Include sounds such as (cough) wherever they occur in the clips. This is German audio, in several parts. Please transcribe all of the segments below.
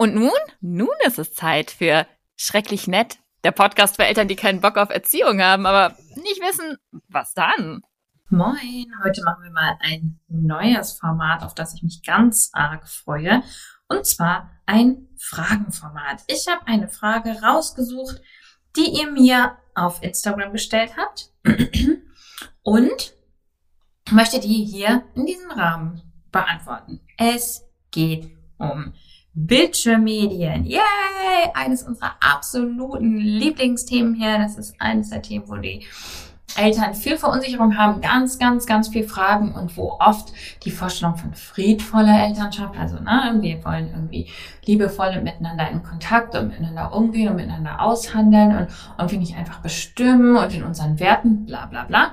Und nun? Nun ist es Zeit für Schrecklich Nett, der Podcast für Eltern, die keinen Bock auf Erziehung haben, aber nicht wissen, was dann. Moin, heute machen wir mal ein neues Format, auf das ich mich ganz arg freue. Und zwar ein Fragenformat. Ich habe eine Frage rausgesucht, die ihr mir auf Instagram gestellt habt (clears throat) und möchte die hier in diesem Rahmen beantworten. Es geht um Bildschirmmedien. Yay! Eines unserer absoluten Lieblingsthemen hier. Das ist eines der Themen, wo die Eltern viel Verunsicherung haben, ganz, ganz, ganz viel Fragen und wo oft die Vorstellung von friedvoller Elternschaft, also ne, wir wollen irgendwie liebevoll miteinander in Kontakt und miteinander umgehen und miteinander aushandeln und irgendwie nicht einfach bestimmen und in unseren Werten, bla bla bla.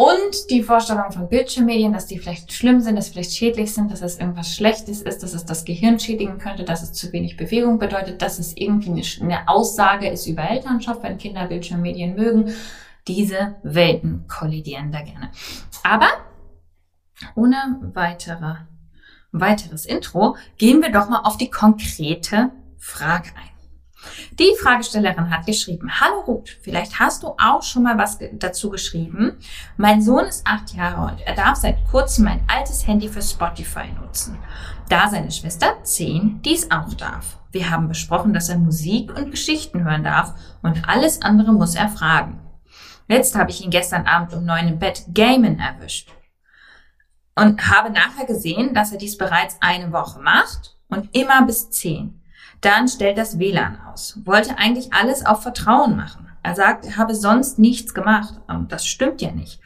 Und die Vorstellung von Bildschirmmedien, dass die vielleicht schlimm sind, dass sie vielleicht schädlich sind, dass es irgendwas Schlechtes ist, dass es das Gehirn schädigen könnte, dass es zu wenig Bewegung bedeutet, dass es irgendwie eine, Aussage ist über Elternschaft, wenn Kinder Bildschirmmedien mögen. Diese Welten kollidieren da gerne. Aber ohne weitere, weiteres Intro gehen wir doch mal auf die konkrete Frage ein. Die Fragestellerin hat geschrieben, Hallo Ruth, vielleicht hast du auch schon mal was dazu geschrieben. Mein Sohn ist acht Jahre und er darf seit kurzem mein altes Handy für Spotify nutzen, da seine Schwester zehn dies auch darf. Wir haben besprochen, dass er Musik und Geschichten hören darf und alles andere muss er fragen. Jetzt habe ich ihn gestern Abend um neun im Bett Gamen erwischt und habe nachher gesehen, dass er dies bereits eine Woche macht und immer bis zehn. Dann stellt das WLAN aus. Wollte eigentlich alles auf Vertrauen machen. Er sagt, er habe sonst nichts gemacht. Und das stimmt ja nicht.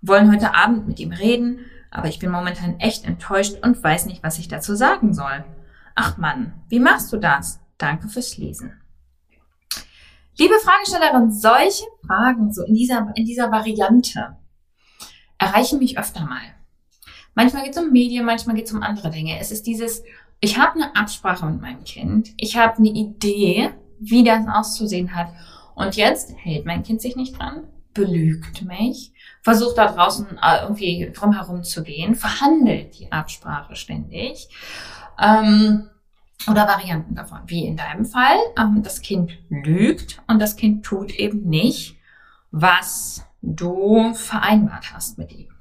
Wollen heute Abend mit ihm reden, aber ich bin momentan echt enttäuscht und weiß nicht, was ich dazu sagen soll. Ach Mann, wie machst du das? Danke fürs Lesen. Liebe Fragestellerin, solche Fragen so in dieser, in dieser Variante erreichen mich öfter mal. Manchmal geht es um Medien, manchmal geht es um andere Dinge. Es ist dieses, ich habe eine Absprache mit meinem Kind, ich habe eine Idee, wie das auszusehen hat. Und jetzt hält mein Kind sich nicht dran, belügt mich, versucht da draußen äh, irgendwie drumherum zu gehen, verhandelt die Absprache ständig. Ähm, oder Varianten davon, wie in deinem Fall. Ähm, das Kind lügt und das Kind tut eben nicht, was du vereinbart hast mit ihm.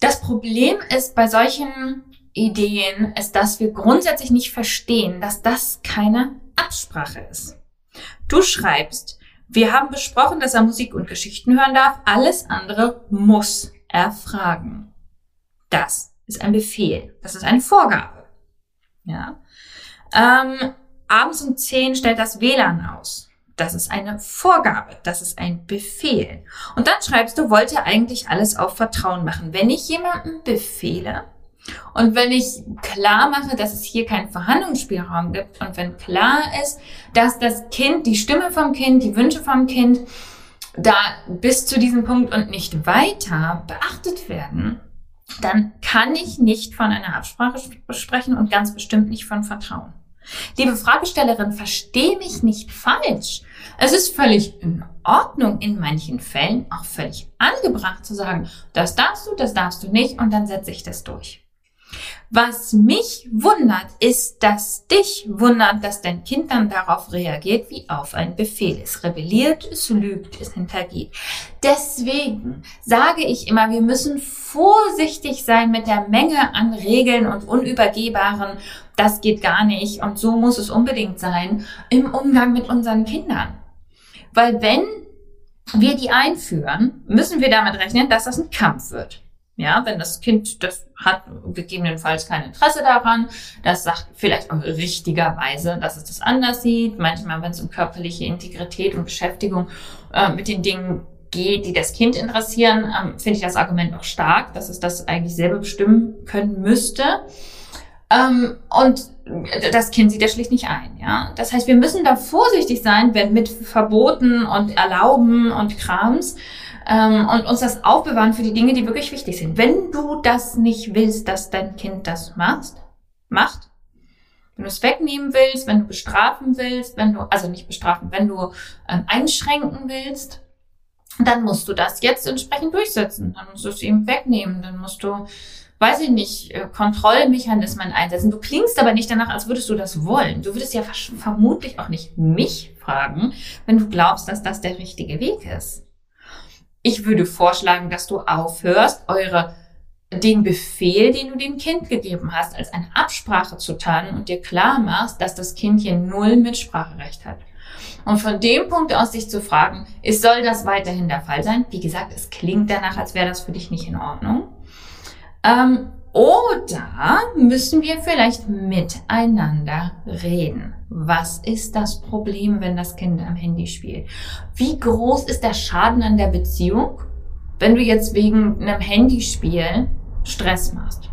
Das Problem ist bei solchen Ideen ist, dass wir grundsätzlich nicht verstehen, dass das keine Absprache ist. Du schreibst, wir haben besprochen, dass er Musik und Geschichten hören darf. Alles andere muss er fragen. Das ist ein Befehl. Das ist eine Vorgabe. Ja. Ähm, abends um 10 stellt das WLAN aus. Das ist eine Vorgabe, das ist ein Befehl. Und dann schreibst du, wollte eigentlich alles auf Vertrauen machen. Wenn ich jemandem befehle, und wenn ich klar mache, dass es hier keinen Verhandlungsspielraum gibt und wenn klar ist, dass das Kind, die Stimme vom Kind, die Wünsche vom Kind da bis zu diesem Punkt und nicht weiter beachtet werden, dann kann ich nicht von einer Absprache sprechen und ganz bestimmt nicht von Vertrauen. Liebe Fragestellerin, verstehe mich nicht falsch. Es ist völlig in Ordnung, in manchen Fällen auch völlig angebracht zu sagen, das darfst du, das darfst du nicht und dann setze ich das durch. Was mich wundert, ist, dass dich wundert, dass dein Kind dann darauf reagiert wie auf einen Befehl. Es rebelliert, es lügt, es hintergeht. Deswegen sage ich immer, wir müssen vorsichtig sein mit der Menge an Regeln und unübergehbaren, das geht gar nicht und so muss es unbedingt sein, im Umgang mit unseren Kindern. Weil wenn wir die einführen, müssen wir damit rechnen, dass das ein Kampf wird. Ja, wenn das Kind, das hat gegebenenfalls kein Interesse daran, das sagt vielleicht auch richtigerweise, dass es das anders sieht. Manchmal, wenn es um körperliche Integrität und Beschäftigung äh, mit den Dingen geht, die das Kind interessieren, ähm, finde ich das Argument auch stark, dass es das eigentlich selber bestimmen können müsste. Ähm, und das Kind sieht er schlicht nicht ein, ja. Das heißt, wir müssen da vorsichtig sein, wenn mit Verboten und Erlauben und Krams, ähm, und uns das aufbewahren für die Dinge, die wirklich wichtig sind. Wenn du das nicht willst, dass dein Kind das machst, macht, wenn du es wegnehmen willst, wenn du bestrafen willst, wenn du, also nicht bestrafen, wenn du ähm, einschränken willst, dann musst du das jetzt entsprechend durchsetzen. Dann musst du es ihm wegnehmen. Dann musst du weiß ich nicht, äh, Kontrollmechanismen einsetzen. Du klingst aber nicht danach, als würdest du das wollen. Du würdest ja vermutlich auch nicht mich fragen, wenn du glaubst, dass das der richtige Weg ist. Ich würde vorschlagen, dass du aufhörst, eure den Befehl, den du dem Kind gegeben hast, als eine Absprache zu tarnen und dir klar machst, dass das Kind hier null Mitspracherecht hat. Und von dem Punkt aus sich zu fragen, ist, soll das weiterhin der Fall sein? Wie gesagt, es klingt danach, als wäre das für dich nicht in Ordnung. Ähm, oder müssen wir vielleicht miteinander reden? Was ist das Problem, wenn das Kind am Handy spielt? Wie groß ist der Schaden an der Beziehung, wenn du jetzt wegen einem Handyspiel Stress machst?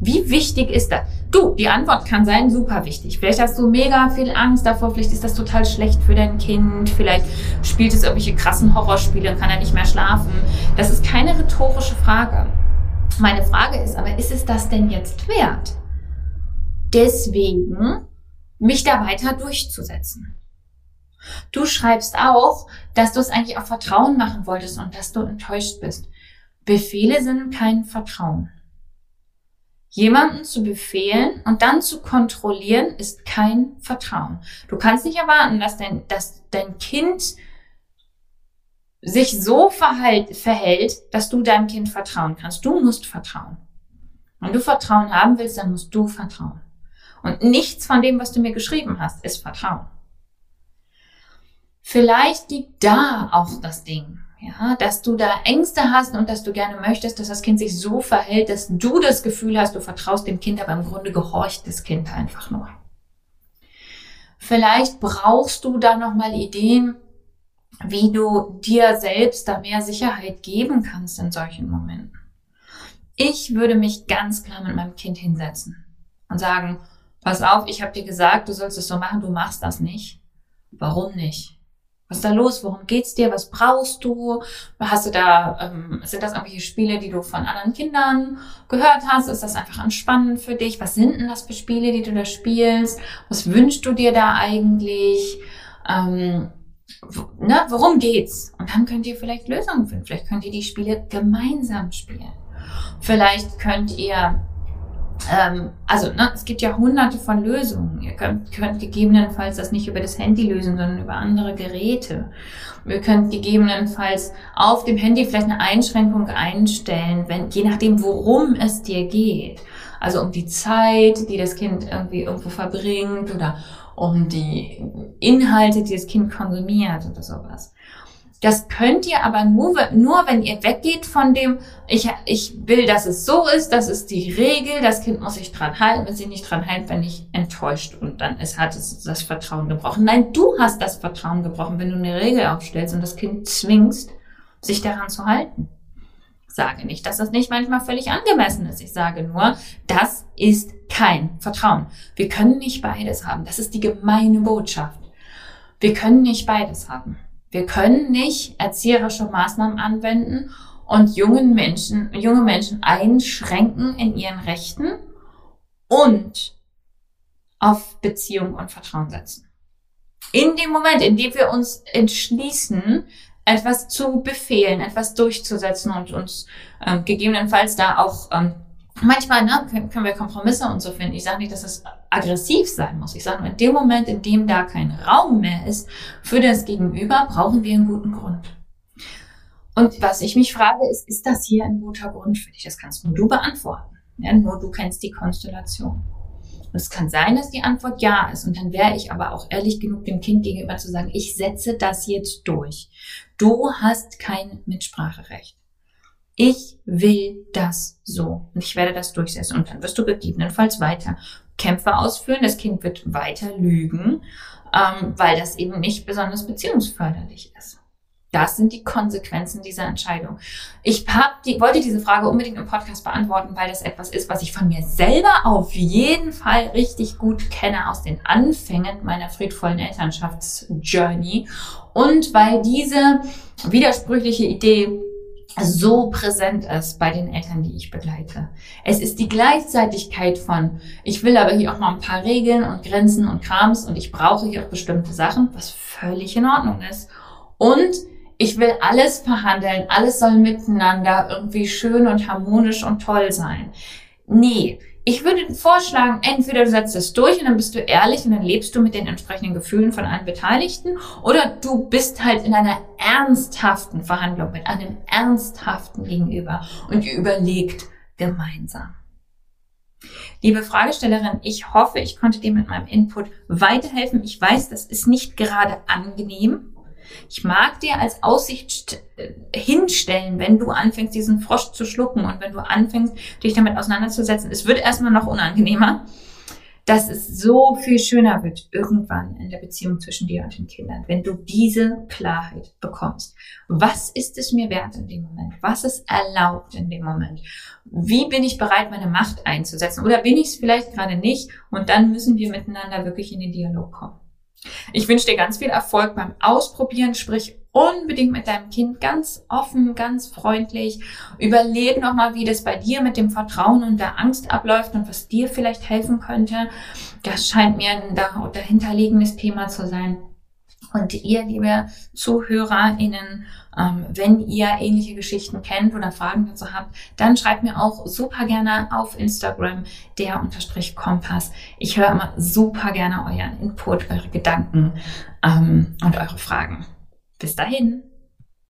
Wie wichtig ist das? Du, die Antwort kann sein, super wichtig. Vielleicht hast du mega viel Angst davor, vielleicht ist das total schlecht für dein Kind, vielleicht spielt es irgendwelche krassen Horrorspiele und kann er nicht mehr schlafen. Das ist keine rhetorische Frage. Meine Frage ist aber, ist es das denn jetzt wert? Deswegen mich da weiter durchzusetzen. Du schreibst auch, dass du es eigentlich auf Vertrauen machen wolltest und dass du enttäuscht bist. Befehle sind kein Vertrauen. Jemanden zu befehlen und dann zu kontrollieren ist kein Vertrauen. Du kannst nicht erwarten, dass dein, dass dein Kind sich so verhält, verhält, dass du deinem Kind vertrauen kannst. Du musst vertrauen. Wenn du Vertrauen haben willst, dann musst du vertrauen. Und nichts von dem, was du mir geschrieben hast, ist Vertrauen. Vielleicht liegt da auch das Ding, ja, dass du da Ängste hast und dass du gerne möchtest, dass das Kind sich so verhält, dass du das Gefühl hast, du vertraust dem Kind, aber im Grunde gehorcht das Kind einfach nur. Vielleicht brauchst du da nochmal Ideen, wie du dir selbst da mehr Sicherheit geben kannst in solchen Momenten. Ich würde mich ganz klar mit meinem Kind hinsetzen und sagen, pass auf, ich habe dir gesagt, du sollst es so machen, du machst das nicht. Warum nicht? Was ist da los? Worum geht's dir? Was brauchst du? Hast du da, ähm, sind das irgendwelche Spiele, die du von anderen Kindern gehört hast? Ist das einfach entspannend für dich? Was sind denn das für Spiele, die du da spielst? Was wünschst du dir da eigentlich? Ähm, ne, worum geht's? Und dann könnt ihr vielleicht Lösungen finden. Vielleicht könnt ihr die Spiele gemeinsam spielen. Vielleicht könnt ihr ähm, also ne, es gibt ja hunderte von Lösungen. Ihr könnt, könnt gegebenenfalls das nicht über das Handy lösen, sondern über andere Geräte. Ihr könnt gegebenenfalls auf dem Handy vielleicht eine Einschränkung einstellen, wenn, je nachdem, worum es dir geht. Also um die Zeit, die das Kind irgendwie irgendwo verbringt oder um die Inhalte, die das Kind konsumiert oder sowas. Das könnt ihr aber nur, nur wenn ihr weggeht von dem, ich, ich will, dass es so ist, das ist die Regel, das Kind muss sich dran halten, wenn sie nicht dran hält, wenn ich enttäuscht und dann ist, hat es das Vertrauen gebrochen. Nein, du hast das Vertrauen gebrochen, wenn du eine Regel aufstellst und das Kind zwingst, sich daran zu halten. Sage nicht, dass das nicht manchmal völlig angemessen ist. Ich sage nur, das ist kein Vertrauen. Wir können nicht beides haben. Das ist die gemeine Botschaft. Wir können nicht beides haben. Wir können nicht erzieherische Maßnahmen anwenden und jungen Menschen, junge Menschen einschränken in ihren Rechten und auf Beziehung und Vertrauen setzen. In dem Moment, in dem wir uns entschließen, etwas zu befehlen, etwas durchzusetzen und uns ähm, gegebenenfalls da auch ähm, manchmal ne, können, wir Kompromisse und so finden. Ich sage nicht, dass es aggressiv sein muss. Ich sage nur, in dem Moment, in dem da kein Raum mehr ist für das Gegenüber, brauchen wir einen guten Grund. Und was ich mich frage, ist, ist das hier ein guter Grund für dich? Das kannst nur du beantworten. Ja, nur du kennst die Konstellation. Und es kann sein, dass die Antwort ja ist. Und dann wäre ich aber auch ehrlich genug, dem Kind gegenüber zu sagen, ich setze das jetzt durch. Du hast kein Mitspracherecht ich will das so und ich werde das durchsetzen. Und dann wirst du gegebenenfalls weiter Kämpfe ausführen. Das Kind wird weiter lügen, ähm, weil das eben nicht besonders beziehungsförderlich ist. Das sind die Konsequenzen dieser Entscheidung. Ich hab die, wollte diese Frage unbedingt im Podcast beantworten, weil das etwas ist, was ich von mir selber auf jeden Fall richtig gut kenne aus den Anfängen meiner friedvollen Elternschaftsjourney und weil diese widersprüchliche Idee so präsent ist bei den Eltern, die ich begleite. Es ist die Gleichzeitigkeit von, ich will aber hier auch mal ein paar Regeln und Grenzen und Krams und ich brauche hier auch bestimmte Sachen, was völlig in Ordnung ist. Und ich will alles verhandeln, alles soll miteinander irgendwie schön und harmonisch und toll sein. Nee, ich würde vorschlagen, entweder du setzt es durch und dann bist du ehrlich und dann lebst du mit den entsprechenden Gefühlen von allen Beteiligten oder du bist halt in einer ernsthaften Verhandlung mit einem ernsthaften Gegenüber und überlegt gemeinsam. Liebe Fragestellerin, ich hoffe, ich konnte dir mit meinem Input weiterhelfen. Ich weiß, das ist nicht gerade angenehm. Ich mag dir als Aussicht äh, hinstellen, wenn du anfängst, diesen Frosch zu schlucken und wenn du anfängst, dich damit auseinanderzusetzen. Es wird erstmal noch unangenehmer, dass es so viel schöner wird irgendwann in der Beziehung zwischen dir und den Kindern, wenn du diese Klarheit bekommst. Was ist es mir wert in dem Moment? Was ist erlaubt in dem Moment? Wie bin ich bereit, meine Macht einzusetzen? Oder bin ich es vielleicht gerade nicht? Und dann müssen wir miteinander wirklich in den Dialog kommen. Ich wünsche dir ganz viel Erfolg beim Ausprobieren, sprich unbedingt mit deinem Kind ganz offen, ganz freundlich. Überlebe nochmal, wie das bei dir mit dem Vertrauen und der Angst abläuft und was dir vielleicht helfen könnte. Das scheint mir ein dahinterliegendes Thema zu sein. Und ihr, liebe ZuhörerInnen, ähm, wenn ihr ähnliche Geschichten kennt oder Fragen dazu habt, dann schreibt mir auch super gerne auf Instagram der unterstrich Kompass. Ich höre immer super gerne euren Input, eure Gedanken ähm, und eure Fragen. Bis dahin.